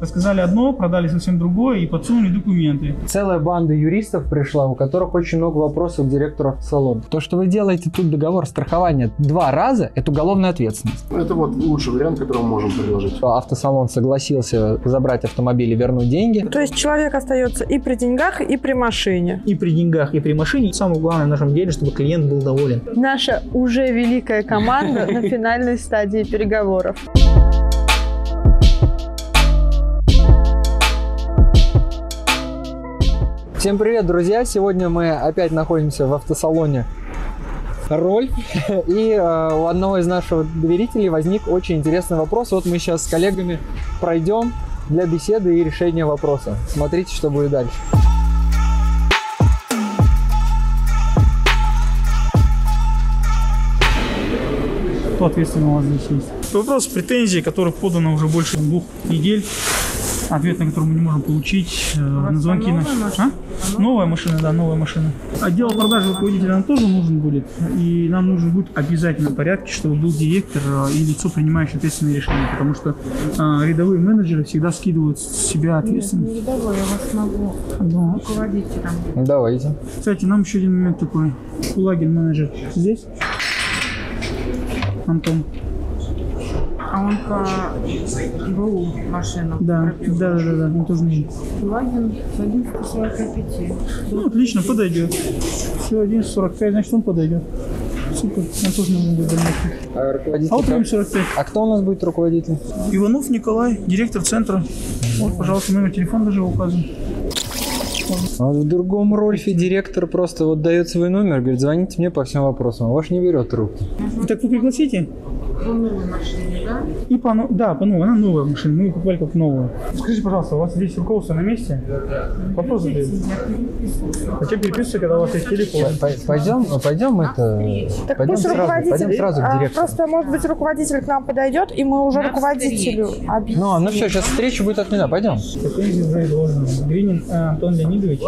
Рассказали одно, продали совсем другое и подсунули документы. Целая банда юристов пришла, у которых очень много вопросов к директору автосалона. То, что вы делаете тут договор страхования два раза, это уголовная ответственность. Это вот лучший вариант, который мы можем предложить. Автосалон согласился забрать автомобиль и вернуть деньги. То есть человек остается и при деньгах, и при машине. И при деньгах, и при машине. Самое главное в нашем деле, чтобы клиент был доволен. Наша уже великая команда на финальной стадии переговоров. Всем привет, друзья! Сегодня мы опять находимся в автосалоне Роль. И э, у одного из наших доверителей возник очень интересный вопрос. Вот мы сейчас с коллегами пройдем для беседы и решения вопроса. Смотрите, что будет дальше. Кто ответственный у вас здесь есть? Вопрос претензий, которых подано уже больше двух недель ответ на который мы не можем получить э, на звонки новая наши. машина? А? Новая машина, да, новая машина. Отдел продажи руководителя нам тоже нужен будет. И нам нужен будет обязательно порядке, чтобы был директор э, и лицо, принимающее ответственные решения. Потому что э, рядовые менеджеры всегда скидывают с себя ответственность. Не рядовой, я вас могу Да. руководить там. Давайте. Кстати, нам еще один момент такой. Кулагин менеджер здесь. Антон. А он по БУ машину Да, пробил. да, да, да, да, он тоже нужен. Лагин с 11.45. Ну, отлично, подойдет. Все, 11.45, значит он подойдет. Супер, он тоже нужен будет дальнейший. А руководитель... А вот прям 45. А кто у нас будет руководитель? Иванов Николай, директор центра. Вот, пожалуйста, номер телефона даже указан. А вот в другом Рольфе директор просто вот дает свой номер, говорит, звоните мне по всем вопросам, а ваш не берет трубку. Так вы пригласите? По новой машине, да? И по, да, по новой, она новая машина, мы ее покупали как новую. Скажите, пожалуйста, у вас здесь руководство на месте? Вопрос задаю. Зачем переписываться, когда у вас есть телефон? Пойдем, пойдем это... Так пойдем пусть сразу, руководитель, пойдем сразу к а, директору. просто, может быть, руководитель к нам подойдет, и мы уже На руководителю объясним. Ну, ну все, сейчас встреча будет отменена, пойдем. Претензии. Гринин э, Антон Леонидович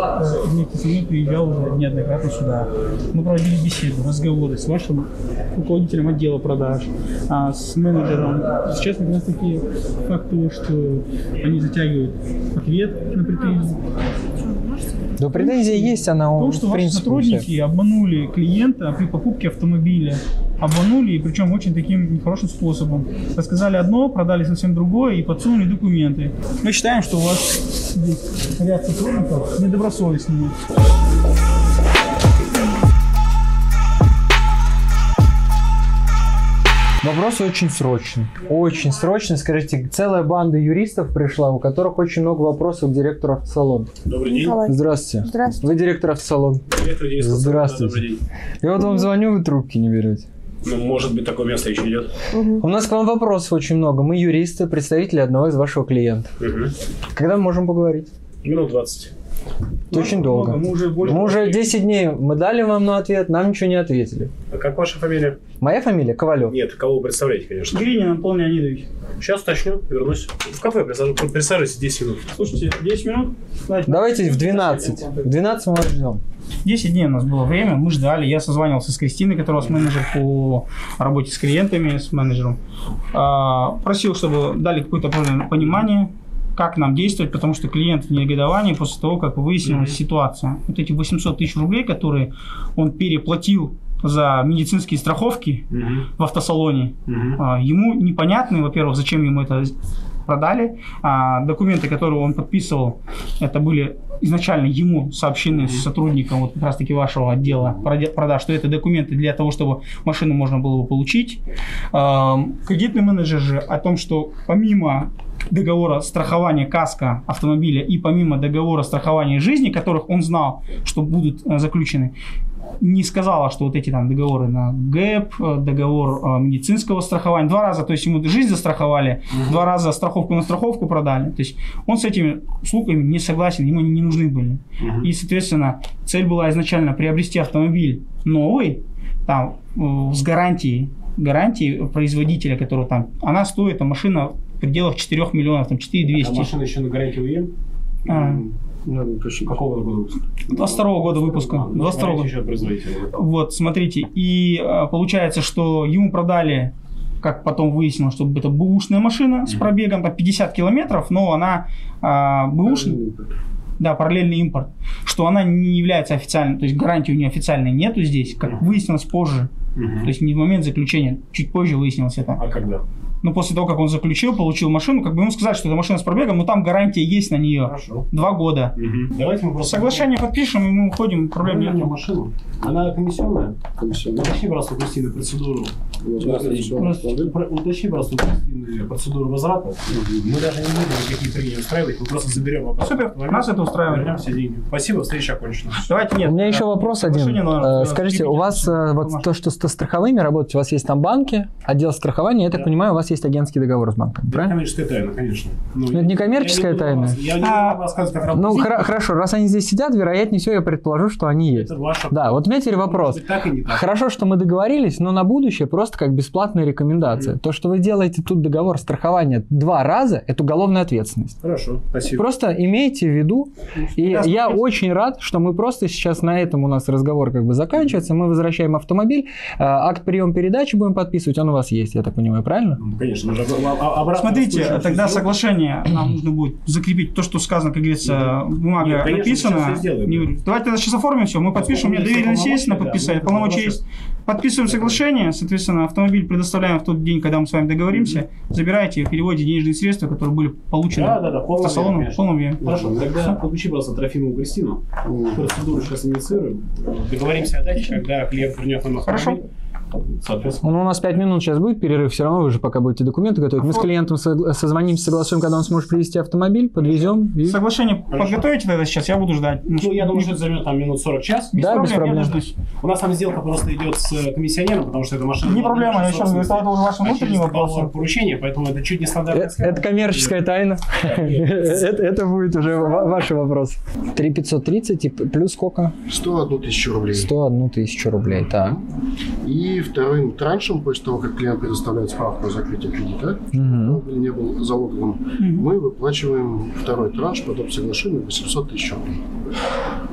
вместе со мной приезжал уже неоднократно сюда. Мы проводили беседу, разговоры с вашим руководителем отдела продаж, а, с менеджером. Сейчас как раз таки факты, что они затягивают ответ на претензии. Да претензия есть, она В том, что в ваши принципе сотрудники обманули клиента при покупке автомобиля. Обманули, и причем очень таким нехорошим способом. Рассказали одно, продали совсем другое и подсунули документы. Мы считаем, что у вас здесь ряд сотрудников недобросовестными. Вопрос очень срочный. Очень срочный. Скажите, целая банда юристов пришла, у которых очень много вопросов к директору автосалона. Добрый день. Здравствуйте. Здравствуйте. Вы директор автосалона. Директор. Здравствуйте. Добрый день. Я вот вам звоню, вы трубки не берете. Ну, может быть, такое место еще идет. У нас к вам вопросов очень много. Мы юристы, представители одного из вашего клиента. Угу. Когда мы можем поговорить? Минут 20. Это очень долго. Мы уже больше... Мы уже 10 дней, мы дали вам на ответ, нам ничего не ответили. А как ваша фамилия? Моя фамилия Ковалев. Нет, кого вы представляете, конечно. Гринин Антон Леонидович. Сейчас уточню, вернусь. В кафе присаживайтесь 10 минут. Слушайте, 10 минут? Давайте, Давайте в 12. В 12 мы вас ждем. 10 дней у нас было время, мы ждали. Я созванивался с Кристиной, которая у вас менеджер по работе с клиентами, с менеджером. А, Просил, чтобы дали какое-то понимание, как нам действовать, потому что клиент в негодовании после того, как выяснилась ситуация. Вот эти 800 тысяч рублей, которые он переплатил за медицинские страховки в автосалоне, а, ему непонятно, во-первых, зачем ему это продали. А документы, которые он подписывал, это были изначально ему сообщены сотрудникам вот как раз таки вашего отдела продаж, что это документы для того, чтобы машину можно было бы получить. Кредитный менеджер же о том, что помимо договора страхования каска автомобиля и помимо договора страхования жизни, которых он знал, что будут э, заключены, не сказала, что вот эти там договоры на ГЭП, э, договор э, медицинского страхования, два раза, то есть ему жизнь застраховали, два раза страховку на страховку продали. То есть он с этими услугами не согласен, ему они не нужны были. И, соответственно, цель была изначально приобрести автомобиль новый, там, с гарантией, гарантией производителя, которого там, она стоит, там, машина в пределах 4 миллионов, там, 4 200. А машина еще на гарантии УЕМ? А. Ну, какого года выпуска? 22 года выпуска. 22 Гарантия года. Вот, смотрите, и э, получается, что ему продали как потом выяснилось, что это бэушная машина с пробегом по 50 километров, но она а, бэушная, да, параллельный импорт, что она не является официальной, то есть гарантии у нее официальной нету здесь, как выяснилось позже. То есть не в момент заключения, чуть позже выяснилось это. А когда? Ну, после того, как он заключил, получил машину, как бы ему сказать, что это машина с пробегом, но там гарантия есть на нее. Хорошо. Два года. Давайте мы просто... Соглашение подпишем, и мы уходим, проблем Проблема нет. машину. Она комиссионная? Комиссионная. Уточни просто у Кристины процедуру. Про- Уточни просто у Кристины процедуру возврата. Мы даже не будем никакие трения устраивать, мы просто заберем вопрос. Супер, нас это устраивает. Вернем все деньги. Спасибо, встреча окончена. Давайте нет. У меня еще вопрос один. Э, Скажите, у вас э, вот то, что с страховыми работаете, у вас есть там банки, отдел страхования, я так понимаю, у вас есть агентский договор с банком, Это правильно? коммерческая тайна, конечно. Ну, это не коммерческая я буду тайна? вас- Я не буду А, вам рассказывать, как Ну, работать. хра- хорошо, раз они здесь сидят, вероятнее всего, я предположу, что они есть. Это ваша... Да, вот у меня теперь вопрос. Быть, так и не так. Хорошо, что мы договорились, но на будущее просто как бесплатная рекомендация. То, что вы делаете тут договор страхования два раза, это уголовная ответственность. Хорошо, спасибо. Просто имейте в виду, и Да, я спасибо. очень рад, что мы просто сейчас на этом у нас разговор как бы заканчивается, мы возвращаем автомобиль, э, акт прием передачи будем подписывать, он у вас есть, я так понимаю, правильно? Конечно, об- обратно Смотрите, распущено тогда всё. соглашение нам нужно будет закрепить то, что сказано, как говорится, бумага Нет, конечно, написана. сделаем, Не да. Давайте тогда сейчас оформим все, мы подпишем, у меня доверенность есть на да, подписание, мы полномочия есть. Подписываем соглашение, соответственно, автомобиль предоставляем в тот день, когда мы с вами договоримся, забираете, переводите денежные средства, которые были получены Да, да, да, полный автосалоном, в полном объеме. Хорошо, тогда подключи просто Трофимову Кристину. Процедуру сейчас инициируем. Договоримся о дате, когда клиент вернет нам автомобиль. Соответственно. Ну, у нас 5 минут сейчас будет перерыв, все равно вы же пока будете документы готовить. Мы с клиентом созвонимся, согласуем, когда он сможет привезти автомобиль, подвезем. и- Соглашение подготовите тогда сейчас, я буду ждать. Ну, я думаю, что это займет там минут 40 час. без Да, проблем, без я проблем. дождусь. У нас там сделка просто идет с э, комиссионером, потому что это машина... Не проблема, я говорю, это уже ваши а договор поручения, поэтому это чуть не Э, стандартная схема. Это коммерческая тайна. Это это будет уже ва- ваш вопрос. 3530 и плюс сколько? 101 тысячу рублей. 101 тысячу рублей, так. И вторым траншем, после того, как клиент предоставляет справку о закрытии кредита, автомобиль не был залоговым, мы выплачиваем второй транш по доп. соглашению 800 тысяч рублей.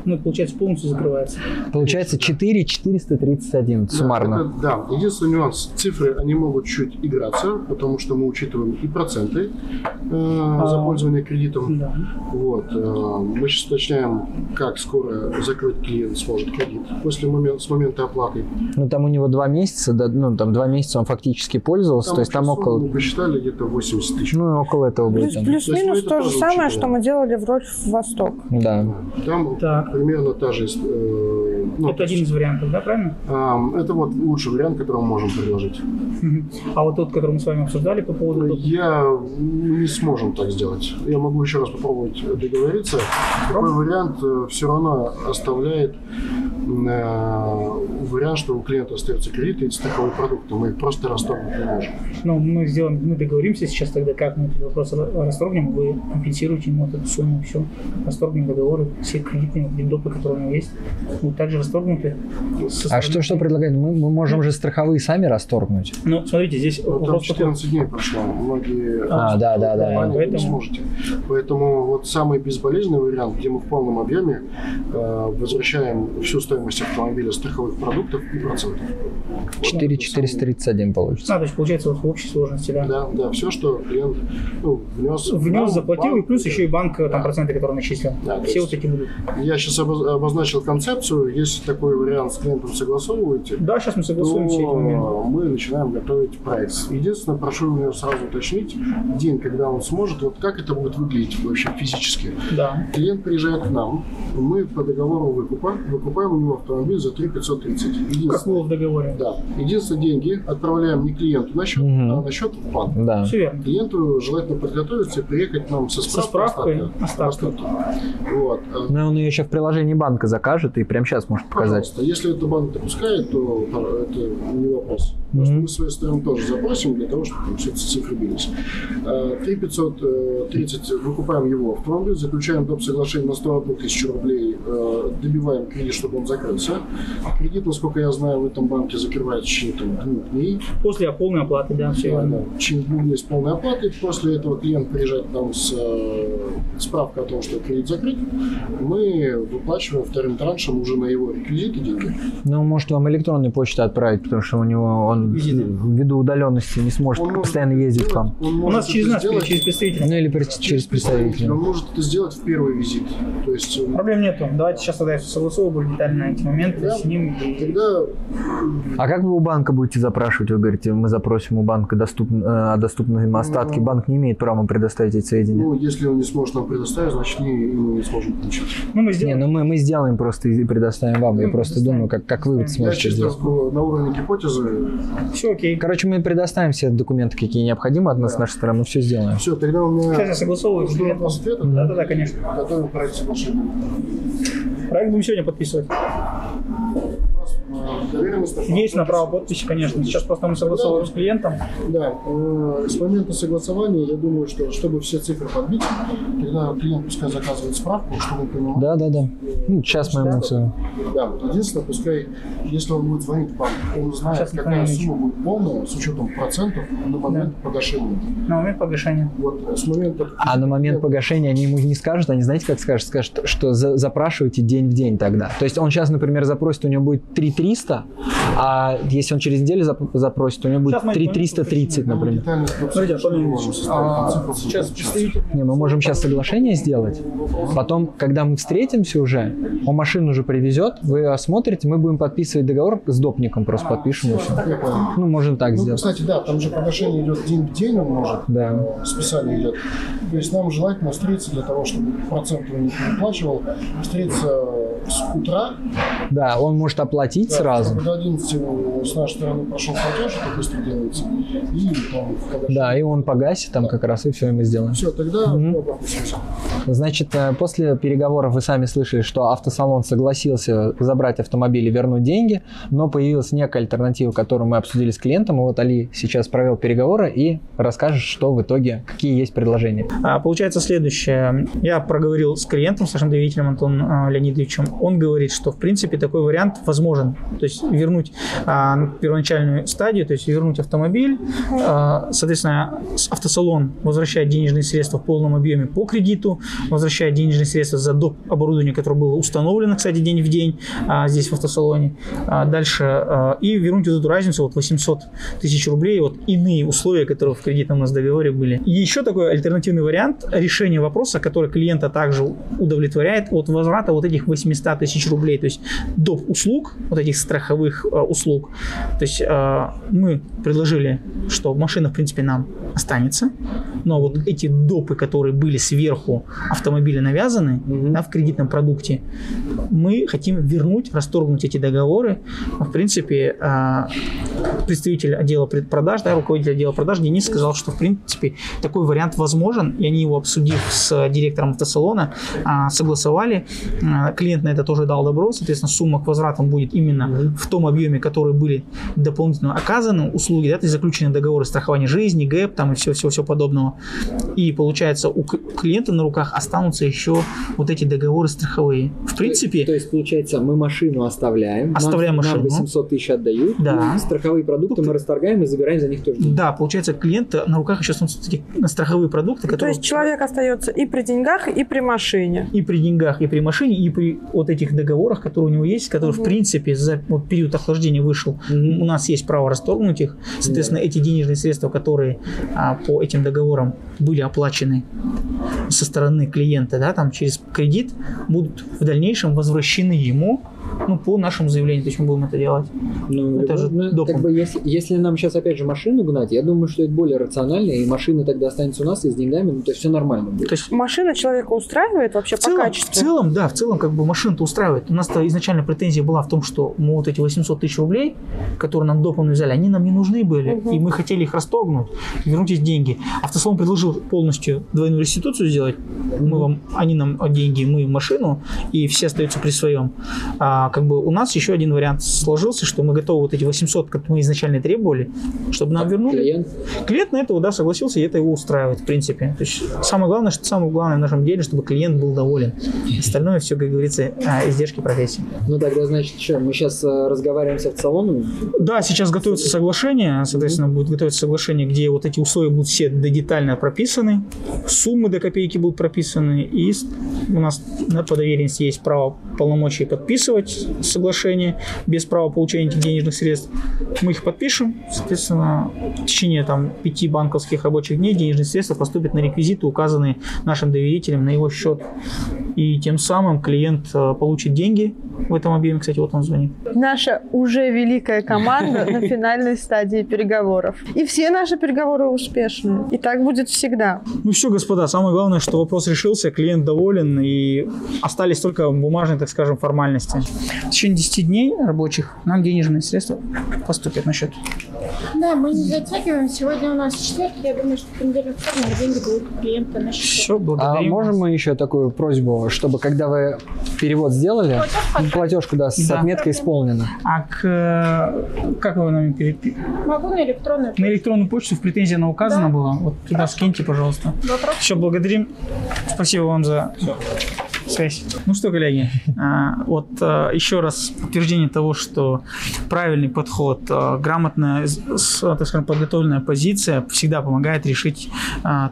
Ну, получается, полностью закрывается. Получается 4431 Да, суммарно. это- Да, единственный нюанс. Цифры, они могут чуть играться, потому что мы учитываем и проценты э, за пользование кредитом. Да. Вот. э, мы сейчас уточняем, как скоро закрыть клиент сможет кредит после момента, с момента оплаты. Ну там у него два месяца, да, ну там два месяца он фактически пользовался, то есть там около, Мы посчитали где-то 80 тысяч. ну около этого будет. Плюс- там. Плюс-минус это то же самое, учитываем. что мы делали в Рольф Восток. Да. Там Так. Примерно та же... э, ну, Это один из вариантов, да, правильно? а, это вот лучший вариант, который мы можем предложить. А вот тот, который мы с вами обсуждали по поводу... Я не сможем так сделать. Я могу еще раз попробовать договориться. Такой вариант все равно оставляет э, вариант, что у клиента остается кредит и страховой продукт, и мы их просто расторгнуть не можем. Ну, мы сделаем, мы договоримся сейчас тогда, как мы этот вопрос расторгнем, вы компенсируете ему эту сумму, все, расторгнем договоры, все кредитные допы, которые у него есть, будут также расторгнуты. А что, что предлагает? Мы, мы можем же страховые сами расторгнуть. Ну, смотрите, здесь Ну, там вопрос такой. 14 дней прошло. Многие А, да, да, да. Поэтому- не сможете. Поэтому вот самый безболезненный вариант, где мы в полном объеме э, возвращаем всю стоимость автомобиля страховых продуктов и процентов. 4431 получится. А, то есть получается вот в общей сложности, да. Да, да, все, что клиент ну, внес. Внес, банк, заплатил, и банк, плюс еще и банк, там, Да. проценты, которые начислил. Да, Все есть- вот эти будут. Я сейчас обозначил концепцию. Если такой вариант с клиентом согласовываете, Да, сейчас мы согласуем все эти моменты. то мы начинаем готовить проект. Единственное, прошу у него сразу уточнить день, когда он сможет, вот как это будет выглядеть вообще физически. Да. Клиент приезжает к нам, мы по договору выкупа выкупаем у него автомобиль за 3 530. Как было в договоре. да. Единственное, деньги отправляем не клиенту на счет, Мгм. а на счет в банк. Да. Все верно. Клиенту желательно подготовиться и приехать к нам со Со справкой, справкой остатка. остатка. Вот. А, Но он ее еще в приложении банка закажет и прямо сейчас может показать. Пожалуйста, если это банк допускает, то э, это не вопрос. Просто Мгм. мы с своей стороны тоже запросим для того, чтобы там все эти цифры бились. Э, 3 530 выкупаем его автомобиль, заключаем доп. соглашение на 101 тысячу рублей, э, добиваем кредит, чтобы он закрылся. Кредит, насколько я знаю, в этом банке закрывают в течение там, двух дней. После полной оплаты, да, все Да, да. В течение двух дней с полной оплатой. После этого клиент приезжает к нам с э, справкой о том, что кредит закрыт. Мы выплачиваем вторым траншем уже на его реквизиты деньги. Ну, может, вам электронной почтой отправить, потому что у него он ввиду удаленности не сможет Он может постоянно ездить к вам. Он У нас через нас, сделать через представителя. Ну, или при- через представителя. Он может это сделать в первый визит. То есть Проблем нету. Давайте сейчас тогда я все согласую более детально эти моменты Да. с ним. и- тогда А как вы у банка будете запрашивать? Вы говорите, мы запросим у банка доступ, э, о доступном остатке. Банк не имеет права предоставить эти сведения. ну, если он не сможет нам предоставить, значит не, мы не сможем получить. Ну, мы Не, сделаем. ну мы, мы сделаем просто и предоставим вам. Я Ну, просто думаю, как, как вы Я сможете чисто сделать. на уровне гипотезы. Все окей. Короче, мы предоставим все документы, какие необходимы от нас с нашей стороны, мы все сделаем. Все, тогда у меня Сейчас я согласовываю. жду от вас ответа. Да, да, да, конечно. Готовим проект соглашения. Проект будем сегодня подписывать. Есть на право подписи, конечно. Сейчас просто мы согласовываем с клиентом. Да, э, с момента согласования, я думаю, что чтобы все цифры подбить, тогда клиент пускай заказывает справку, чтобы он понимал. Да, да, да. Ну, сейчас мы ему все. Да, единственное, пускай, если он будет звонить в банк, он знает, Сейчас какая сумма будет полная, с учетом процентов на момент погашения. На момент погашения. Вот э, с момента... А на момент погашения они ему не скажут, они знаете, как скажут? Скажут, что за- запрашивайте день в день тогда. То есть он сейчас, например, запросит, у него будет 3300, а если он через неделю зап- запросит, у него будет Сейчас мы 3330, Мы например. не составить а, Не, мы можем сейчас соглашение сделать. Потом, когда мы встретимся уже, он машину уже привезет, вы ее осмотрите, мы будем подписывать договор с допником, просто подпишем и все. Ну, можем так Ну, сделать. кстати, да, там же погашение идет день в день, он может. Да. Списание идет. То есть нам желательно встретиться для того, чтобы процент не переплачивал, встретиться с утра, Да, он может оплатить Да, сразу. До 11 с нашей стороны прошел платеж, это быстро делается. И там погашение. Да, и он погасит там как раз, и все, и мы сделаем. Все, тогда подписываемся. Значит, э, после переговоров вы сами слышали, что автосалон согласился забрать автомобиль и вернуть деньги, но появилась некая альтернатива, которую мы обсудили с клиентом. И вот Али сейчас провел переговоры и расскажет, что в итоге, какие есть предложения. А, Получается следующее. Я проговорил с клиентом, с нашим доверителем Антоном а, Леонидовичем. Он говорит, что в принципе такой вариант возможен. То есть вернуть а, на первоначальную стадию, то есть вернуть автомобиль. А, соответственно, автосалон возвращает денежные средства в полном объеме по кредиту, возвращает денежные средства за доп. оборудование, которое было установлено, кстати, день в день а, здесь в автосалоне. А, дальше а, и вернуть вот эту разницу, вот 800 тысяч рублей, вот иные условия, которые в кредитном у нас договоре были. И еще такой альтернативный вариант решения вопроса, который клиента также удовлетворяет от возврата вот этих 800 тысяч рублей, то есть доп. услуг, вот этих страховых э, услуг. То есть э, мы предложили, что машина, в принципе, нам останется, но вот эти допы, которые были сверху автомобиля навязаны да, в кредитном продукте, мы хотим вернуть, расторгнуть эти договоры. В принципе, э, представитель отдела предпродаж, да, руководитель отдела продаж Денис сказал, что в принципе такой вариант возможен, и они его обсудив с директором автосалона, а, согласовали. А, Клиент на это тоже дал добро, соответственно, сумма к возвратам будет именно в том объеме, которые были дополнительно оказаны услуги, да, то есть заключены договоры страхования жизни, ГЭП там и все-все-все подобного. И получается у клиента на руках останутся еще вот эти договоры страховые. В принципе, То есть, получается, мы машину оставляем, Оставляем нам, нам машину. 800 тысяч отдают, Да. страховые продукты мы расторгаем и забираем за них тоже деньги. да, получается, клиента на руках еще останутся эти страховые продукты, То которые есть человек остается и при деньгах, и при машине. и при деньгах, и при машине, и при вот этих договорах, которые у него есть, которые, в Мгм. принципе, за вот период охлаждения вышел, у нас есть право расторгнуть их. Соответственно, эти денежные средства, которые а, по этим договорам были оплачены со стороны клиента, да, там через кредит, будут в дальнейшем возвращены ему, ну, по нашему заявлению, то есть мы будем это делать. Ну, Это же ну, как бы если, если нам сейчас опять же машину гнать, я думаю, что это более рационально, и машина тогда останется у нас и с деньгами, ну то есть все нормально будет. То есть Машина человека устраивает вообще В по целом, в качеству? целом, да, в целом, как бы машина-то устраивает. У нас-то изначально претензия была в том, что мы вот эти 800 тысяч рублей, которые нам допом взяли, они нам не нужны были, Мгм. и мы хотели их расторгнуть, вернуть эти деньги. Автосалон предложил полностью двойную реституцию сделать. Мы вам, они нам деньги, мы машину, и все остаются при своем. А А как бы у нас еще один вариант сложился, что мы готовы вот эти 800, как мы изначально требовали, чтобы нам вернули. Клиент? Клиент на это, да, согласился, и это его устраивает, в принципе. То есть самое главное, что самое главное в нашем деле, чтобы клиент был доволен. Остальное все, как говорится, а, издержки профессии. Ну тогда, значит, что, мы сейчас разговариваем с автосалоном? Да, сейчас готовится соглашение, соответственно, будет готовиться соглашение, где вот эти условия будут все до детально прописаны, суммы до копейки будут прописаны, и у нас на по доверенности есть право полномочий подписывать соглашение без права получения денежных средств. Мы их подпишем, соответственно, в течение там пяти банковских рабочих дней денежные средства поступят на реквизиты, указанные нашим доверителем на его счет. И тем самым клиент э, получит деньги в этом объеме. Кстати, вот он звонит. Наша уже великая команда на финальной стадии переговоров. И все наши переговоры успешные. И так будет всегда. Ну все, господа, самое главное, что вопрос решился, клиент доволен и остались только бумажные, так скажем, формальности. В течение 10 дней рабочих нам денежные средства поступят на счет. Да, мы не затягиваем. Сегодня у нас четверг. Я думаю, что в понедельник, деньги будут клиента на счету. Все, А благодарим. можем мы еще такую просьбу, чтобы когда вы перевод сделали, платежку, да, с Да. отметкой исполнена. А к, как вы нам перепи- Могу на электронную На электронную почту в претензии она указана Да. была? Вот туда скиньте, пожалуйста. Вопрос? Все, благодарим. Спасибо вам за связь. Ну что, коллеги, а, вот а, еще раз подтверждение того, что правильный подход, а, грамотная, так скажем, подготовленная позиция всегда помогает решить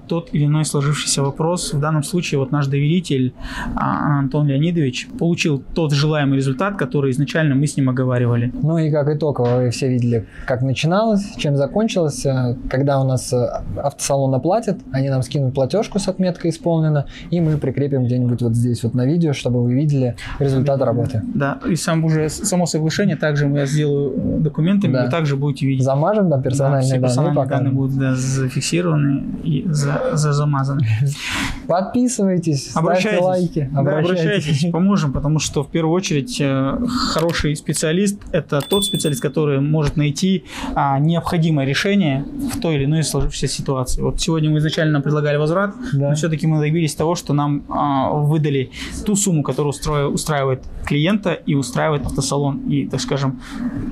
тот или иной сложившийся вопрос. В данном случае вот наш доверитель Антон Леонидович получил тот желаемый результат, который изначально мы с ним оговаривали. Ну и как итог, вы все видели, как начиналось, чем закончилось. Когда у нас автосалон оплатит, они нам скинут платежку с отметкой исполнена, и мы прикрепим где-нибудь вот здесь вот на видео, чтобы вы видели результат работы. Да, и сам уже само соглашение также я сделаю документами, Да. вы также будете видеть. Замажем там Да, персональные все данные, персональные пока. данные будут да, зафиксированы и за, за- замазаны. Подписывайтесь, ставьте Обращайтесь. лайки. Да, обращайтесь, поможем, потому что в первую очередь э, хороший специалист – это тот специалист, который может найти а, необходимое решение в той или иной сложившейся ситуации. Вот сегодня мы изначально предлагали возврат, Да. но все-таки мы добились того, что нам а, выдали ту сумму, которая устрои- устраивает клиента и устраивает автосалон. И, так скажем,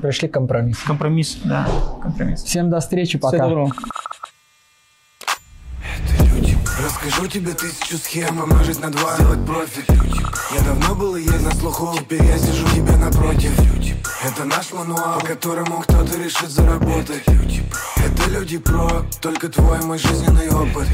Пришли к компромиссу. компромисс, да, компромисс. Всем до встречи, Всего пока. доброго. Расскажу тебе тысячу схем Помножить на два, сделать профиль Я давно был и есть на слуху Теперь я сижу тебе напротив Это наш мануал, по которому кто-то решит заработать Это люди про Только твой мой жизненный опыт